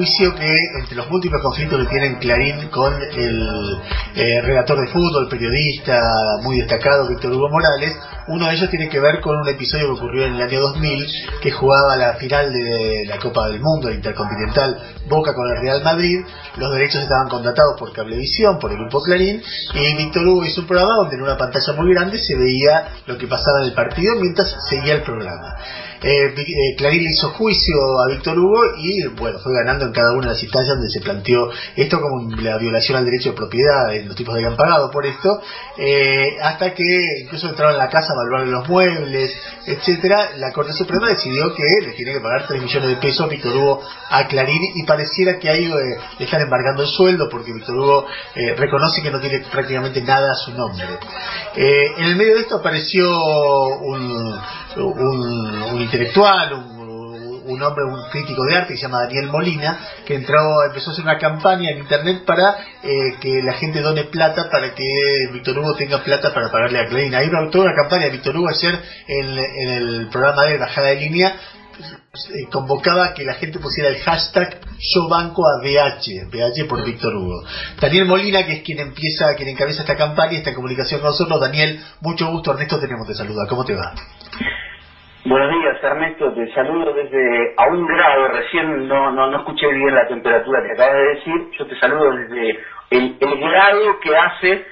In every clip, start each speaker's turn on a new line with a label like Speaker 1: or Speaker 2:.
Speaker 1: juicio que entre los múltiples conflictos que tienen Clarín con el eh, redactor de fútbol, periodista muy destacado Víctor Hugo Morales, uno de ellos tiene que ver con un episodio que ocurrió en el año 2000 que jugaba la final de la Copa del Mundo Intercontinental Boca con el Real Madrid, los derechos estaban contratados por Cablevisión, por el grupo Clarín, y Víctor Hugo hizo un programa donde en una pantalla muy grande se veía lo que pasaba en el partido mientras seguía el programa. Eh, eh, Clarín le hizo juicio a Víctor Hugo y bueno, fue ganando en cada una de las instancias donde se planteó esto como la violación al derecho de propiedad, los tipos habían pagado por esto, eh, hasta que incluso entraron en la casa a evaluar los muebles, etcétera, la Corte Suprema decidió que le tiene que pagar 3 millones de pesos Víctor Hugo a Clarín y pareciera que ahí le están embargando el sueldo porque Víctor Hugo reconoce que no tiene prácticamente nada a su nombre. en el medio de esto apareció un, un intelectual, un, hombre, un crítico de arte que se llama Daniel Molina, que entró, empezó a hacer una campaña en internet para eh, que la gente done plata para que Víctor Hugo tenga plata para pagarle a Clarín. Ahí toda una campaña Víctor Hugo ayer en, el programa de Bajada de Línea eh, convocaba que la gente pusiera el hashtag yo banco a BH, BH por Víctor Hugo. Daniel Molina, que es quien empieza, quien encabeza esta campaña, está en comunicación con nosotros. Daniel, mucho gusto, Ernesto, tenemos te saluda. ¿Cómo te va?
Speaker 2: Buenos días, Ernesto. Te saludo desde a un grado. Recién no, no, no escuché bien la temperatura que acabas de decir. Yo te saludo desde el, grado que hace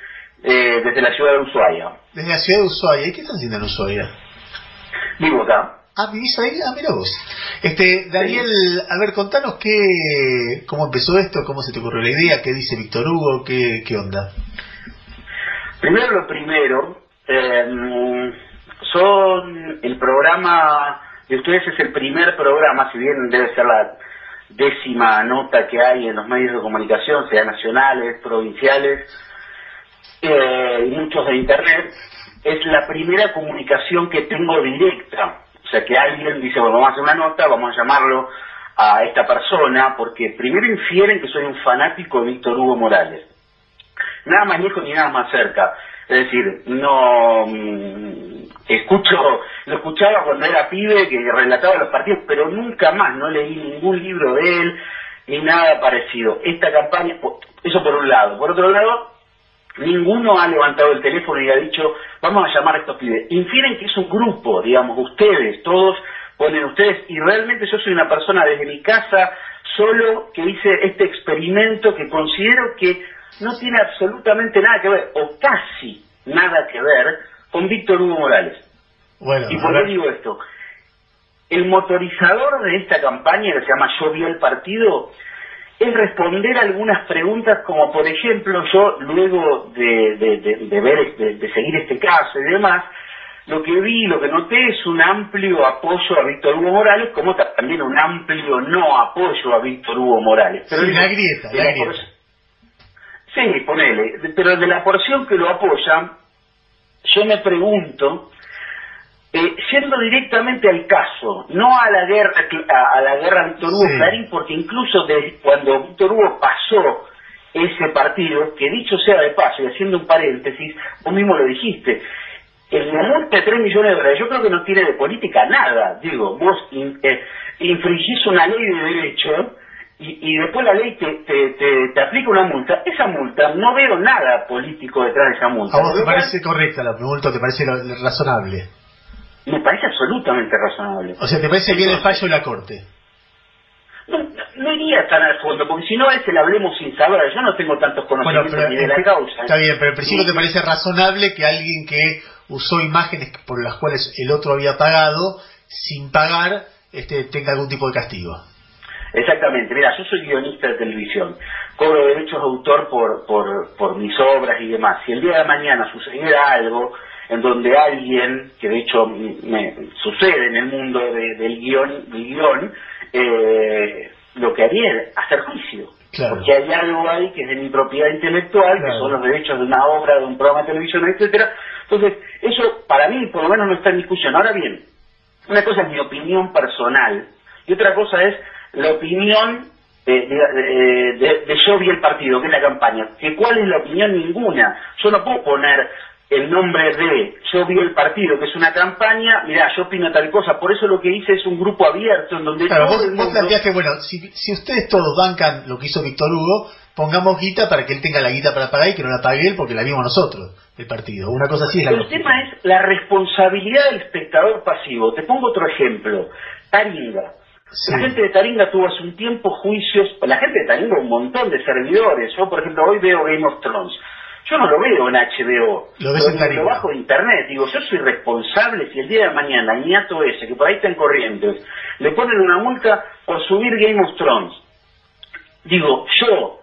Speaker 2: eh, desde la ciudad de Ushuaia.
Speaker 1: Desde la ciudad de Ushuaia. ¿Y qué estás haciendo en Ushuaia?
Speaker 2: Vivo acá.
Speaker 1: Ah, vivís ahí, ah, mira vos. Este, Daniel, a ver, contanos qué, cómo empezó esto, cómo se te ocurrió la idea, qué dice Víctor Hugo, qué, qué onda.
Speaker 2: Primero lo primero, eh, son el programa de ustedes es el primer programa, si bien debe ser la décima nota que hay en los medios de comunicación, sea nacionales, provinciales eh, y muchos de internet, es la primera comunicación que tengo directa. O sea, que alguien dice, bueno, vamos a hacer una nota, vamos a llamarlo a esta persona, porque primero infieren que soy un fanático de Víctor Hugo Morales. Nada más lejos ni nada más cerca. Es decir, no mm, escucho, lo escuchaba cuando era pibe que relataba los partidos, pero nunca más, no leí ningún libro de él ni nada parecido. Esta campaña, eso por un lado. Por otro lado, ninguno ha levantado el teléfono y ha dicho, vamos a llamar a estos pibes. Infieren que es un grupo, digamos, ustedes, todos ponen ustedes, y realmente yo soy una persona desde mi casa, solo que hice este experimento que considero que no tiene absolutamente nada que ver, o casi nada que ver, con Víctor Hugo Morales.
Speaker 1: Bueno,
Speaker 2: ¿Y por qué digo esto? El motorizador de esta campaña, que se llama Yo vi el partido, es responder algunas preguntas como, por ejemplo, yo luego de, de, ver, de, seguir este caso y demás, lo que vi, lo que noté es un amplio apoyo a Víctor Hugo Morales, como también un amplio no apoyo a Víctor Hugo Morales.
Speaker 1: Pero la grieta, la grieta.
Speaker 2: Sí, ponele, pero de la porción que lo apoya, yo me pregunto, eh, yendo directamente al caso, no a la guerra a, la guerra Víctor Hugo Clarín, porque incluso de, cuando Víctor Hugo pasó ese partido, que dicho sea de paso, y haciendo un paréntesis, vos mismo lo dijiste, el multa de 3 millones de dólares, yo creo que no tiene de política nada, digo, vos eh, infringís una ley de derecho y, después la ley te, te, aplica una multa, esa multa no veo nada político detrás de esa multa.
Speaker 1: ¿A vos te parece correcta la multa? ¿Te parece razonable?
Speaker 2: Me parece absolutamente razonable.
Speaker 1: O sea, ¿te parece bien el fallo de la Corte?
Speaker 2: No, iría tan al fondo, porque si no a ese le hablemos sin saber. Yo no tengo tantos conocimientos ni de la causa.
Speaker 1: Está bien, pero el principio te parece razonable que alguien que usó imágenes por las cuales el otro había pagado, sin pagar, este, tenga algún tipo de castigo.
Speaker 2: Exactamente, mira, yo soy guionista de televisión, cobro derechos de autor por, por, por mis obras y demás. Si el día de mañana sucediera algo en donde alguien, que de hecho me sucede en el mundo del guion, del guion eh, lo que haría es hacer juicio. Porque hay algo ahí que es de mi propiedad intelectual, que son los derechos de una obra, de un programa de televisión, etcétera. Entonces, eso para mí por lo menos no está en discusión. Ahora bien, una cosa es mi opinión personal y otra cosa es la opinión de, de, yo vi el partido, que es la campaña. que ¿Cuál es la opinión? Ninguna. Yo no puedo poner el nombre de yo vi el partido, que es una campaña, mira, yo opino tal cosa, por eso lo que hice es un grupo abierto en donde
Speaker 1: claro,
Speaker 2: todo
Speaker 1: vos,
Speaker 2: el
Speaker 1: vos
Speaker 2: mundo...
Speaker 1: planteás que, bueno, si, si ustedes todos bancan lo que hizo Víctor Hugo, pongamos guita para que él tenga la guita para pagar y que no la pague él porque la vimos nosotros, el partido. Una cosa así es la
Speaker 2: El tema es la responsabilidad del espectador pasivo. Te pongo otro ejemplo. Taringa.
Speaker 1: Sí.
Speaker 2: La gente de Taringa tuvo hace un tiempo juicios. La gente de Taringa, un montón de servidores. Yo, por ejemplo, hoy veo Game of Thrones. Yo no lo veo en HBO.
Speaker 1: Lo ves en Taringa.
Speaker 2: lo bajo de internet. Digo, yo soy responsable si el día de mañana, ñato ese, que por ahí está en corrientes, le ponen una multa por subir Game of Thrones. Digo, yo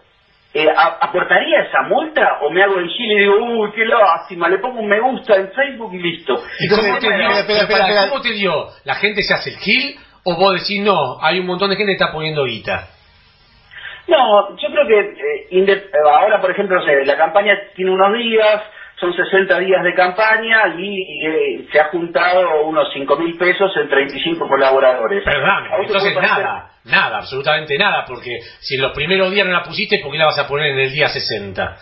Speaker 2: eh, ¿aportaría esa multa o me hago el gil y digo, uy, qué lástima, le pongo un me gusta en Facebook y listo?
Speaker 3: ¿Y cómo te
Speaker 1: espera,
Speaker 3: dio?
Speaker 1: espera.
Speaker 3: ¿Cómo te dio? ¿La gente se hace el gil? ¿O vos decís, no, hay un montón de gente que está poniendo guita?
Speaker 2: No, yo creo que eh, eh, ahora, por ejemplo, no sé, la campaña tiene unos días, son 60 días de campaña y, eh, se ha juntado unos 5 mil pesos en 35 colaboradores.
Speaker 3: Perdóname,
Speaker 2: ¿A vos te
Speaker 3: entonces nada, nada, absolutamente nada, porque si en los primeros días no la pusiste, ¿por qué la vas a poner en el día 60?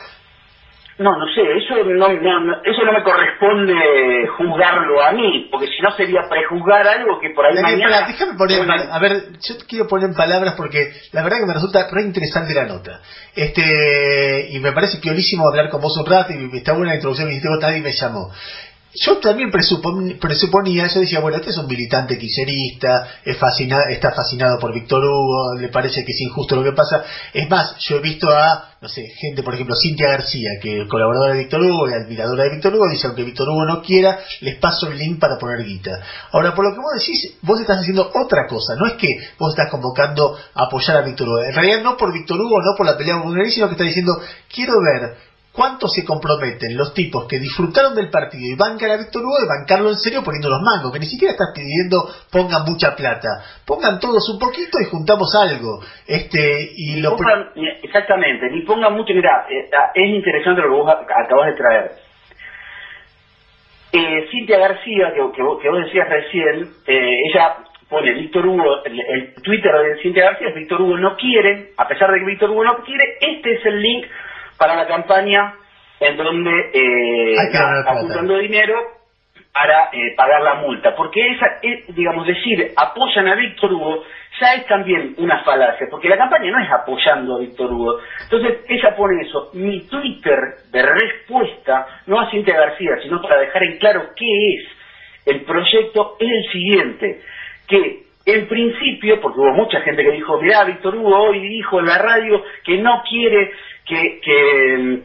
Speaker 2: No, no sé, eso no, no, eso no me corresponde juzgarlo a mí, porque si no sería prejuzgar algo que por ahí
Speaker 1: Daniel,
Speaker 2: mañana...
Speaker 1: pará, déjame poner, a ver, yo te quiero poner en palabras porque la verdad que me resulta re interesante la nota. Este, y me parece piolísimo hablar con vos un rato y está buena la introducción que hiciste vos, nadie me llamó. Yo también presupon- presuponía, yo decía, bueno, este es un militante kirchnerista, es fascina- está fascinado por Víctor Hugo, le parece que es injusto lo que pasa. Es más, yo he visto a, no sé, gente, por ejemplo, Cintia García, que es colaboradora de Víctor Hugo y admiradora de Víctor Hugo, dice, aunque Víctor Hugo no quiera, les paso el link para poner guita. Ahora, por lo que vos decís, vos estás haciendo otra cosa, no es que vos estás convocando a apoyar a Víctor Hugo. En realidad no por Víctor Hugo, no por la pelea con sino que estás diciendo, quiero ver ¿Cuánto se comprometen los tipos que disfrutaron del partido y bancan a Víctor Hugo de bancarlo en serio poniendo los mangos? Que ni siquiera estás pidiendo pongan mucha plata. Pongan todos un poquito y juntamos algo. Este y lo
Speaker 2: pongan- exactamente, ni pongan mucho, mira, eh, ah, es interesante lo que vos ac- acabas de traer. Eh, Cintia García, que, que vos, que vos decías recién, eh, ella pone Víctor Hugo, el, el Twitter de Cintia García es Víctor Hugo no quiere, a pesar de que Víctor Hugo no quiere, este es el link para la campaña en donde eh, juntando dinero para eh, pagar la multa, porque esa es, digamos, decir, apoyan a Víctor Hugo, ya es también una falacia, porque la campaña no es apoyando a Víctor Hugo. Entonces, ella pone eso, mi Twitter de respuesta, no a Cintia García, sino para dejar en claro qué es el proyecto, es el siguiente, que en principio, porque hubo mucha gente que dijo, mirá, Víctor Hugo hoy dijo en la radio que no quiere que... que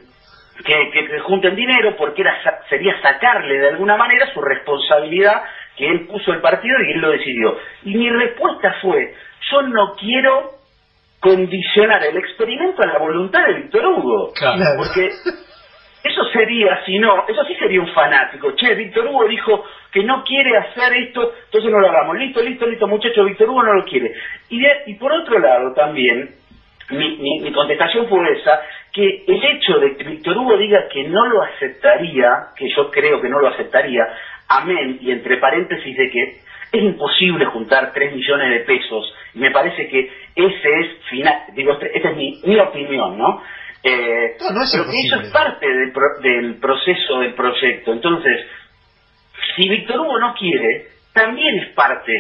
Speaker 2: que, que, que junten dinero porque era sa- sería sacarle de alguna manera su responsabilidad que él puso el partido y él lo decidió. Y mi respuesta fue, yo no quiero condicionar el experimento a la voluntad de Víctor Hugo.
Speaker 3: Claro.
Speaker 1: Claro.
Speaker 2: Porque eso sería, si no, eso sí sería un fanático. Che, Víctor Hugo dijo que no quiere hacer esto, entonces no lo hagamos. Listo, listo, listo, muchacho, Víctor Hugo no lo quiere. Y, de- y por otro lado también, mi, mi- mi contestación fue esa, que el hecho de que Víctor Hugo diga que no lo aceptaría, que yo creo que no lo aceptaría, amén, y entre paréntesis de que es imposible juntar 3 millones de pesos, y me parece que ese es final, digo, este- esta es mi, mi opinión, ¿no? Eh,
Speaker 1: No, no es
Speaker 2: pero que eso es parte del, pro- del proceso del proyecto. Entonces, si Víctor Hugo no quiere, también es parte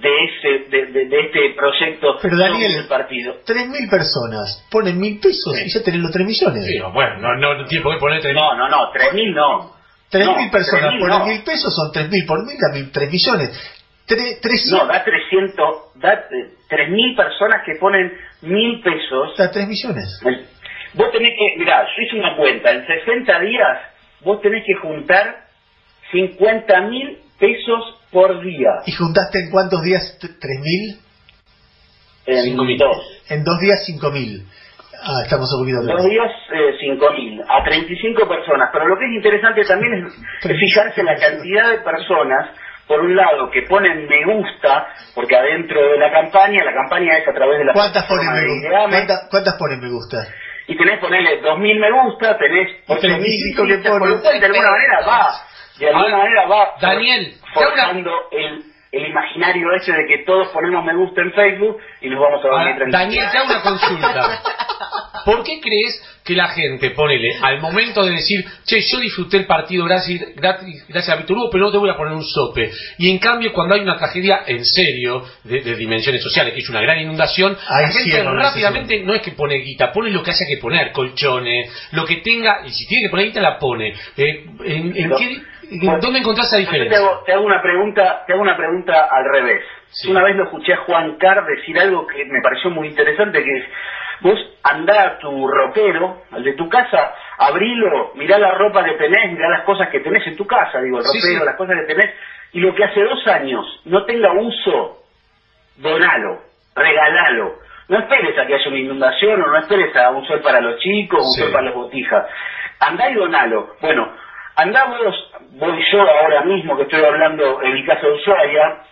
Speaker 2: de ese de, de- de este proyecto
Speaker 1: Pero, Daniel,
Speaker 2: del partido.
Speaker 1: tres mil personas ponen mil pesos
Speaker 3: Sí.
Speaker 1: y ya tenés los tres millones.
Speaker 3: Sí, bueno, no, no, no tiene por qué ponerte
Speaker 2: No, no, no, 3.000 no.
Speaker 1: Tres
Speaker 2: No,
Speaker 1: mil personas
Speaker 2: 3.000
Speaker 1: ponen
Speaker 2: no.
Speaker 1: mil pesos, son tres mil por mil, da mil, tres millones. Tre, tres,
Speaker 2: No, da 300, da eh, 3.000 personas que ponen mil pesos.
Speaker 1: da tres millones.
Speaker 2: El- Vos tenés que, mirá, yo hice una cuenta, en 60 días vos tenés que juntar 50 mil pesos por día.
Speaker 1: ¿Y juntaste en cuántos días t- tres mil?
Speaker 2: En
Speaker 3: Cinco mil.
Speaker 2: dos.
Speaker 1: En dos días cinco mil. Ah, estamos un poquito
Speaker 2: Dos días, eh, 5.000, a 35 personas. Pero lo que es interesante también es, es fijarse en la cantidad de personas, por un lado, que ponen me gusta, porque adentro de la campaña, la campaña es a través de la
Speaker 1: ¿Cuántas ponen me gusta? ¿Cuántas, cuántas ponen me gusta?
Speaker 2: y tenés ponerle 2.000 me gusta, tenés 8.000
Speaker 1: 35 que ponen.
Speaker 2: cual de alguna manera va, de alguna manera va
Speaker 3: Daniel,
Speaker 2: forjando el, el imaginario ese de que todos ponemos me gusta en Facebook y nos vamos a dormir tranquilos.
Speaker 3: Daniel, te hago una consulta. ¿Por qué crees que la gente, ponele, al momento de decir, che, yo disfruté el partido gracias, gracias a Víctor Hugo, pero no te voy a poner un sope? Y en cambio, cuando hay una tragedia en serio, de, de dimensiones sociales, que es una gran inundación,
Speaker 1: Ahí
Speaker 3: la gente rápidamente no es que pone guita, pone lo que haya que poner, colchones, lo que tenga, y si tiene que poner guita, la pone. Eh, ¿en, en
Speaker 2: No.
Speaker 3: qué- en ¿Dónde encontrás esa
Speaker 2: Yo te
Speaker 3: diferencia?
Speaker 2: hago, te hago una pregunta, te hago una pregunta al revés.
Speaker 3: Sí.
Speaker 2: Una vez lo escuché a Juan Carr decir algo que me pareció muy interesante, que es, vos andá a tu ropero, al de tu casa, abrilo, mirá la ropa que tenés, mirá las cosas que tenés en tu casa, digo, el
Speaker 3: Sí,
Speaker 2: las cosas que tenés, y lo que hace dos años no tenga uso, donalo, regalalo. No esperes a que haya una inundación o no esperes a un sol para los chicos, un sol para las botijas. Andá y donalo. Bueno, andá vos, voy yo ahora mismo que estoy hablando en mi caso de Ushuaia,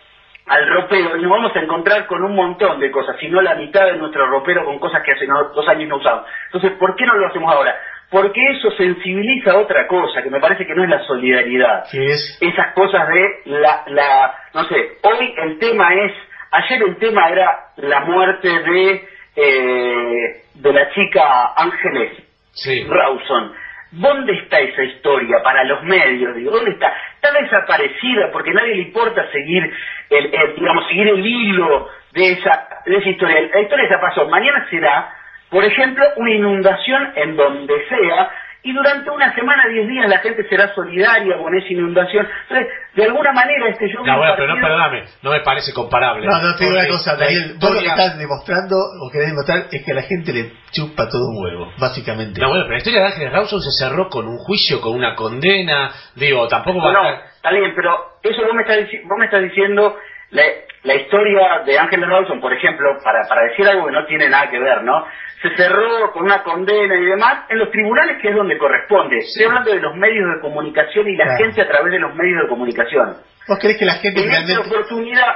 Speaker 2: al ropero y nos vamos a encontrar con un montón de cosas, si no la mitad de nuestro ropero con cosas que hace dos años no usamos. Entonces, ¿por qué no lo hacemos ahora? Porque eso sensibiliza a otra cosa, que me parece que no es la solidaridad
Speaker 1: que es
Speaker 2: esas cosas de la, la, no sé, hoy el tema es, ayer el tema era la muerte de, eh, de la chica Ángeles
Speaker 3: Sí.
Speaker 2: Rawson. ¿Dónde está esa historia para los medios? Digo, ¿dónde está? Está desaparecida porque nadie le importa seguir el, el, digamos, seguir el hilo de esa, de esa historia. La historia ya pasó. Mañana será, por ejemplo, una inundación en donde sea y durante una semana, diez días, la gente será solidaria con esa inundación. Entonces, de alguna manera, este yo
Speaker 3: No, bueno, pero no,
Speaker 2: partido-
Speaker 3: perdóname, no me parece comparable.
Speaker 1: No, no te digo una cosa, Daniel. Vos lo que estás demostrando o querés demostrar es que a la gente le chupa todo un huevo, básicamente.
Speaker 3: No, bueno, pero la historia de Ángeles Rawson se cerró con un juicio, con una condena. Digo, tampoco va
Speaker 2: No, no,
Speaker 3: a estar...
Speaker 2: está bien, pero eso vos me estás, dici- vos me estás diciendo la, la historia de Ángel Rawson, por ejemplo, para, para decir algo que no tiene nada que ver, ¿no? Se cerró con una condena y demás en los tribunales, que es donde corresponde. Estoy hablando de los medios de comunicación y la
Speaker 1: Claro.
Speaker 2: gente a través de los medios de comunicación.
Speaker 1: ¿Vos crees que la gente
Speaker 2: En esta
Speaker 1: realmente...
Speaker 2: oportunidad,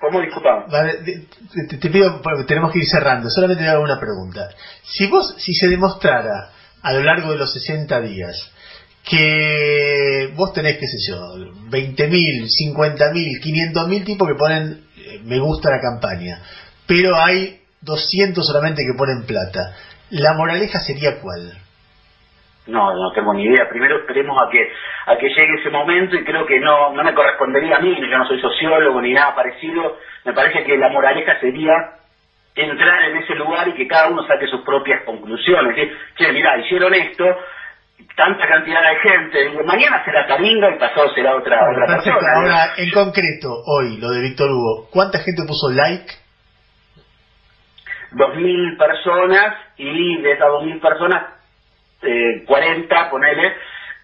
Speaker 2: ¿cómo disculpame?
Speaker 1: Vale, te, te pido, tenemos que ir cerrando, solamente te hago una pregunta. Si vos, si se demostrara a lo largo de los 60 días que vos tenés, qué sé yo, 20.000, 50.000, 500.000 tipos que ponen eh, me gusta la campaña, pero hay 200 solamente que ponen plata, ¿la moraleja sería cuál?
Speaker 2: No, no tengo ni idea. Primero esperemos a que a que llegue ese momento y creo que no no me correspondería a mí. Yo no soy sociólogo ni nada parecido. Me parece que la moraleja sería entrar en ese lugar y que cada uno saque sus propias conclusiones. Decir, che, mirá, hicieron esto, tanta cantidad de gente, digo, mañana será Taringa y pasado será otra,
Speaker 1: Bueno,
Speaker 2: otra
Speaker 1: perfecto.
Speaker 2: persona.
Speaker 1: Ahora, en concreto, hoy, lo de Víctor Hugo, ¿cuánta gente puso like?
Speaker 2: Dos mil personas y de esas dos mil personas, eh, 40, ponele,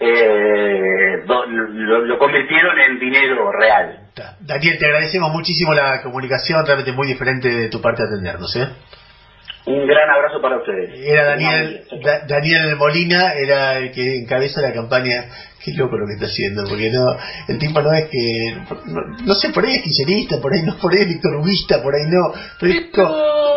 Speaker 2: eh, do- lo, lo convirtieron en dinero real.
Speaker 1: Daniel, te agradecemos muchísimo la comunicación, realmente muy diferente de tu parte atendernos. ¿eh?
Speaker 2: Un gran abrazo para ustedes.
Speaker 1: Era Daniel, Da- Daniel Molina, era el que encabeza la campaña. Qué loco lo que está haciendo, porque no, el tipo no es que, no, no sé, por ahí es kirchnerista, por ahí no, por ahí es Víctor Huguista, por ahí no. Pero es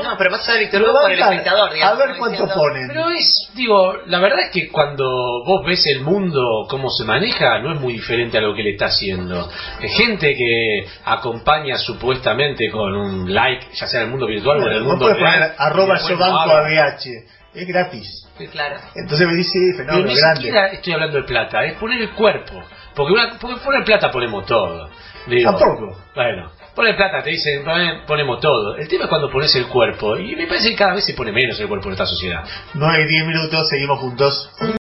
Speaker 4: No, pero más allá de Víctor
Speaker 1: lo
Speaker 4: Hugo por el espectador, digamos.
Speaker 1: A ver cuánto
Speaker 4: diciendo,
Speaker 1: ponen.
Speaker 3: Pero es, digo, la verdad es que cuando vos ves el mundo, cómo se maneja, no es muy diferente a lo que le está haciendo. Hay gente que acompaña supuestamente con un like, ya sea en el mundo virtual o en el mundo real.
Speaker 1: poner arroba yo banco
Speaker 3: habla.
Speaker 1: ABH, es gratis.
Speaker 4: Claro.
Speaker 1: Entonces me dice,
Speaker 3: Pero
Speaker 1: fenómeno
Speaker 3: ni
Speaker 1: grande.
Speaker 3: siquiera estoy hablando de plata, es poner el cuerpo. Porque, una, porque poner plata ponemos todo. Digo,
Speaker 1: Tampoco.
Speaker 3: Bueno, poner plata, te dicen, ponemos todo. El tema es cuando pones el cuerpo. Y me parece que cada vez se pone menos el cuerpo en esta sociedad.
Speaker 1: 9 y 10 minutos, seguimos juntos.